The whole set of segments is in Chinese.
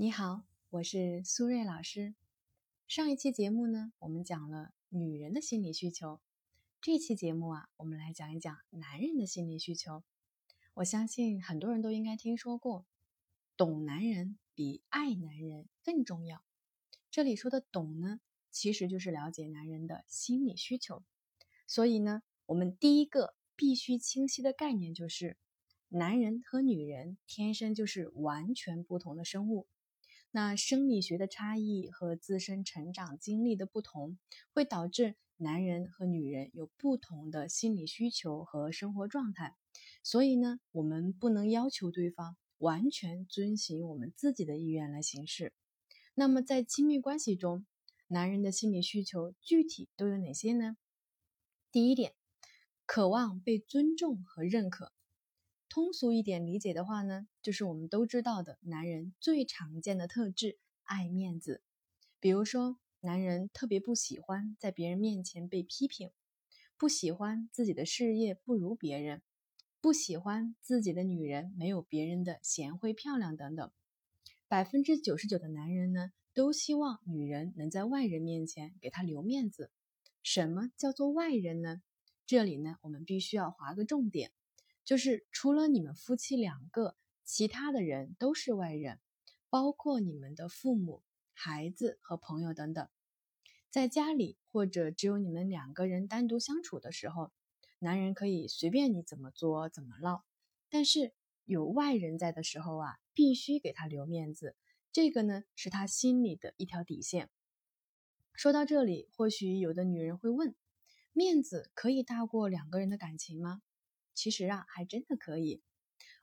你好，我是苏瑞老师。上一期节目呢，我们讲了女人的心理需求。这期节目啊，我们来讲一讲男人的心理需求。我相信很多人都应该听说过，懂男人比爱男人更重要。这里说的懂呢，其实就是了解男人的心理需求。所以呢，我们第一个必须清晰的概念就是，男人和女人天生就是完全不同的生物。那生理学的差异和自身成长经历的不同，会导致男人和女人有不同的心理需求和生活状态。所以呢，我们不能要求对方完全遵循我们自己的意愿来行事。那么，在亲密关系中，男人的心理需求具体都有哪些呢？第一点，渴望被尊重和认可。通俗一点理解的话呢，就是我们都知道的男人最常见的特质——爱面子。比如说，男人特别不喜欢在别人面前被批评，不喜欢自己的事业不如别人，不喜欢自己的女人没有别人的贤惠漂亮等等。百分之九十九的男人呢，都希望女人能在外人面前给他留面子。什么叫做外人呢？这里呢，我们必须要划个重点。就是除了你们夫妻两个，其他的人都是外人，包括你们的父母、孩子和朋友等等。在家里或者只有你们两个人单独相处的时候，男人可以随便你怎么作怎么唠，但是有外人在的时候啊，必须给他留面子。这个呢，是他心里的一条底线。说到这里，或许有的女人会问：面子可以大过两个人的感情吗？其实啊，还真的可以。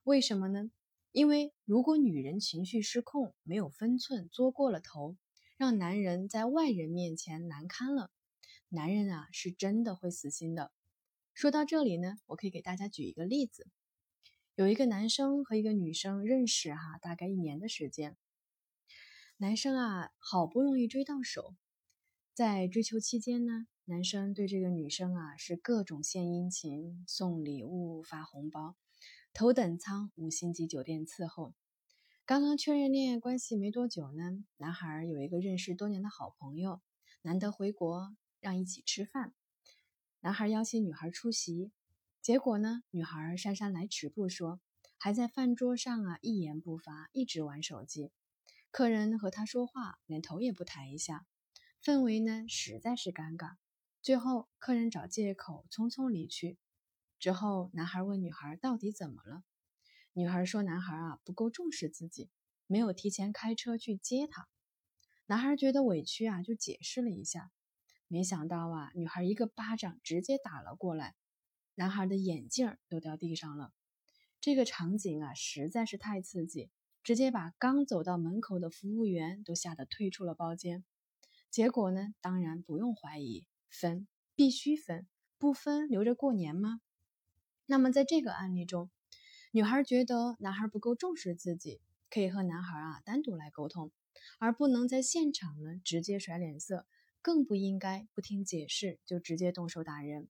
为什么呢？因为如果女人情绪失控，没有分寸，作过了头，让男人在外人面前难堪了，男人啊是真的会死心的。说到这里呢，我可以给大家举一个例子：有一个男生和一个女生认识哈，大概一年的时间。男生啊，好不容易追到手，在追求期间呢。男生对这个女生啊是各种献殷勤、送礼物、发红包，头等舱五星级酒店伺候。刚刚确认恋爱关系没多久呢，男孩有一个认识多年的好朋友，难得回国，让一起吃饭。男孩邀请女孩出席，结果呢，女孩姗姗来迟不说，还在饭桌上啊一言不发，一直玩手机。客人和他说话，连头也不抬一下，氛围呢实在是尴尬。最后，客人找借口匆匆离去。之后，男孩问女孩到底怎么了？女孩说：“男孩啊不够重视自己，没有提前开车去接她。”男孩觉得委屈啊，就解释了一下。没想到啊，女孩一个巴掌直接打了过来，男孩的眼镜都掉地上了。这个场景啊实在是太刺激，直接把刚走到门口的服务员都吓得退出了包间。结果呢，当然不用怀疑。分必须分，不分留着过年吗？那么在这个案例中，女孩觉得男孩不够重视自己，可以和男孩啊单独来沟通，而不能在现场呢直接甩脸色，更不应该不听解释就直接动手打人。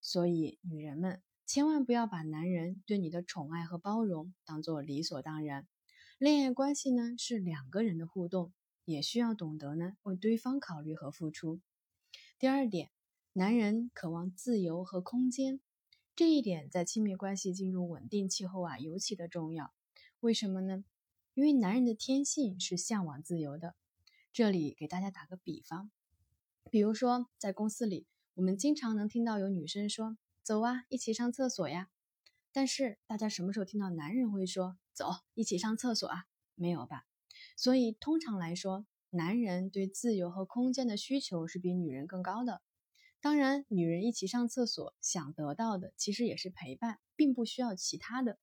所以，女人们千万不要把男人对你的宠爱和包容当做理所当然。恋爱关系呢是两个人的互动，也需要懂得呢为对方考虑和付出。第二点，男人渴望自由和空间，这一点在亲密关系进入稳定期后啊尤其的重要。为什么呢？因为男人的天性是向往自由的。这里给大家打个比方，比如说在公司里，我们经常能听到有女生说：“走啊，一起上厕所呀。”但是大家什么时候听到男人会说：“走，一起上厕所啊？”没有吧？所以通常来说。男人对自由和空间的需求是比女人更高的。当然，女人一起上厕所想得到的其实也是陪伴，并不需要其他的。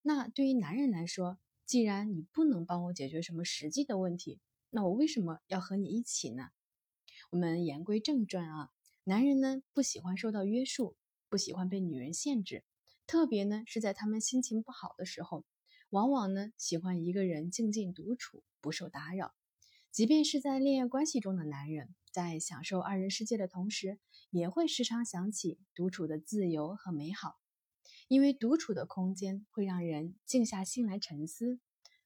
那对于男人来说，既然你不能帮我解决什么实际的问题，那我为什么要和你一起呢？我们言归正传啊，男人呢不喜欢受到约束，不喜欢被女人限制，特别呢是在他们心情不好的时候，往往呢喜欢一个人静静独处，不受打扰。即便是在恋爱关系中的男人，在享受二人世界的同时，也会时常想起独处的自由和美好，因为独处的空间会让人静下心来沉思，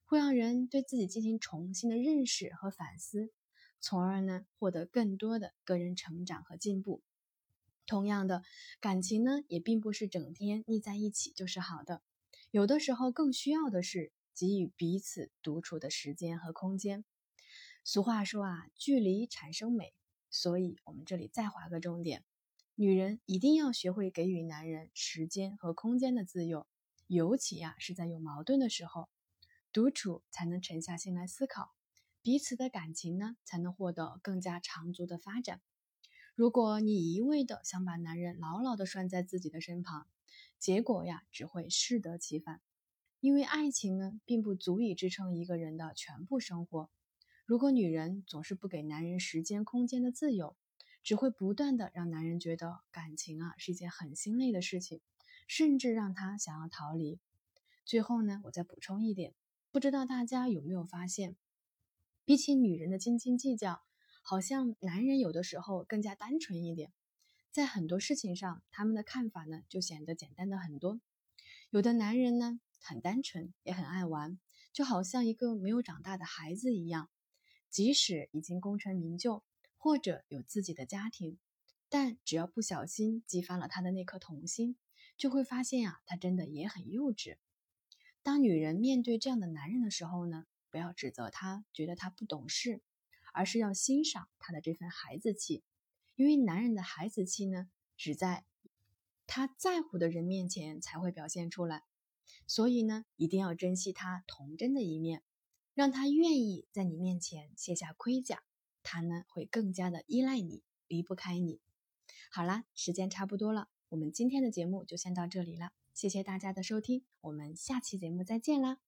会让人对自己进行重新的认识和反思，从而呢获得更多的个人成长和进步。同样的，感情呢也并不是整天腻在一起就是好的，有的时候更需要的是给予彼此独处的时间和空间。俗话说啊，距离产生美，所以我们这里再划个重点：女人一定要学会给予男人时间和空间的自由，尤其呀是在有矛盾的时候，独处才能沉下心来思考，彼此的感情呢才能获得更加长足的发展。如果你一味的想把男人牢牢的拴在自己的身旁，结果呀只会适得其反，因为爱情呢并不足以支撑一个人的全部生活。如果女人总是不给男人时间、空间的自由，只会不断的让男人觉得感情啊是一件很心累的事情，甚至让他想要逃离。最后呢，我再补充一点，不知道大家有没有发现，比起女人的斤斤计较，好像男人有的时候更加单纯一点，在很多事情上，他们的看法呢就显得简单的很多。有的男人呢很单纯，也很爱玩，就好像一个没有长大的孩子一样。即使已经功成名就，或者有自己的家庭，但只要不小心激发了他的那颗童心，就会发现啊，他真的也很幼稚。当女人面对这样的男人的时候呢，不要指责他，觉得他不懂事，而是要欣赏他的这份孩子气，因为男人的孩子气呢，只在他在乎的人面前才会表现出来，所以呢，一定要珍惜他童真的一面。让他愿意在你面前卸下盔甲，他呢会更加的依赖你，离不开你。好啦，时间差不多了，我们今天的节目就先到这里了，谢谢大家的收听，我们下期节目再见啦。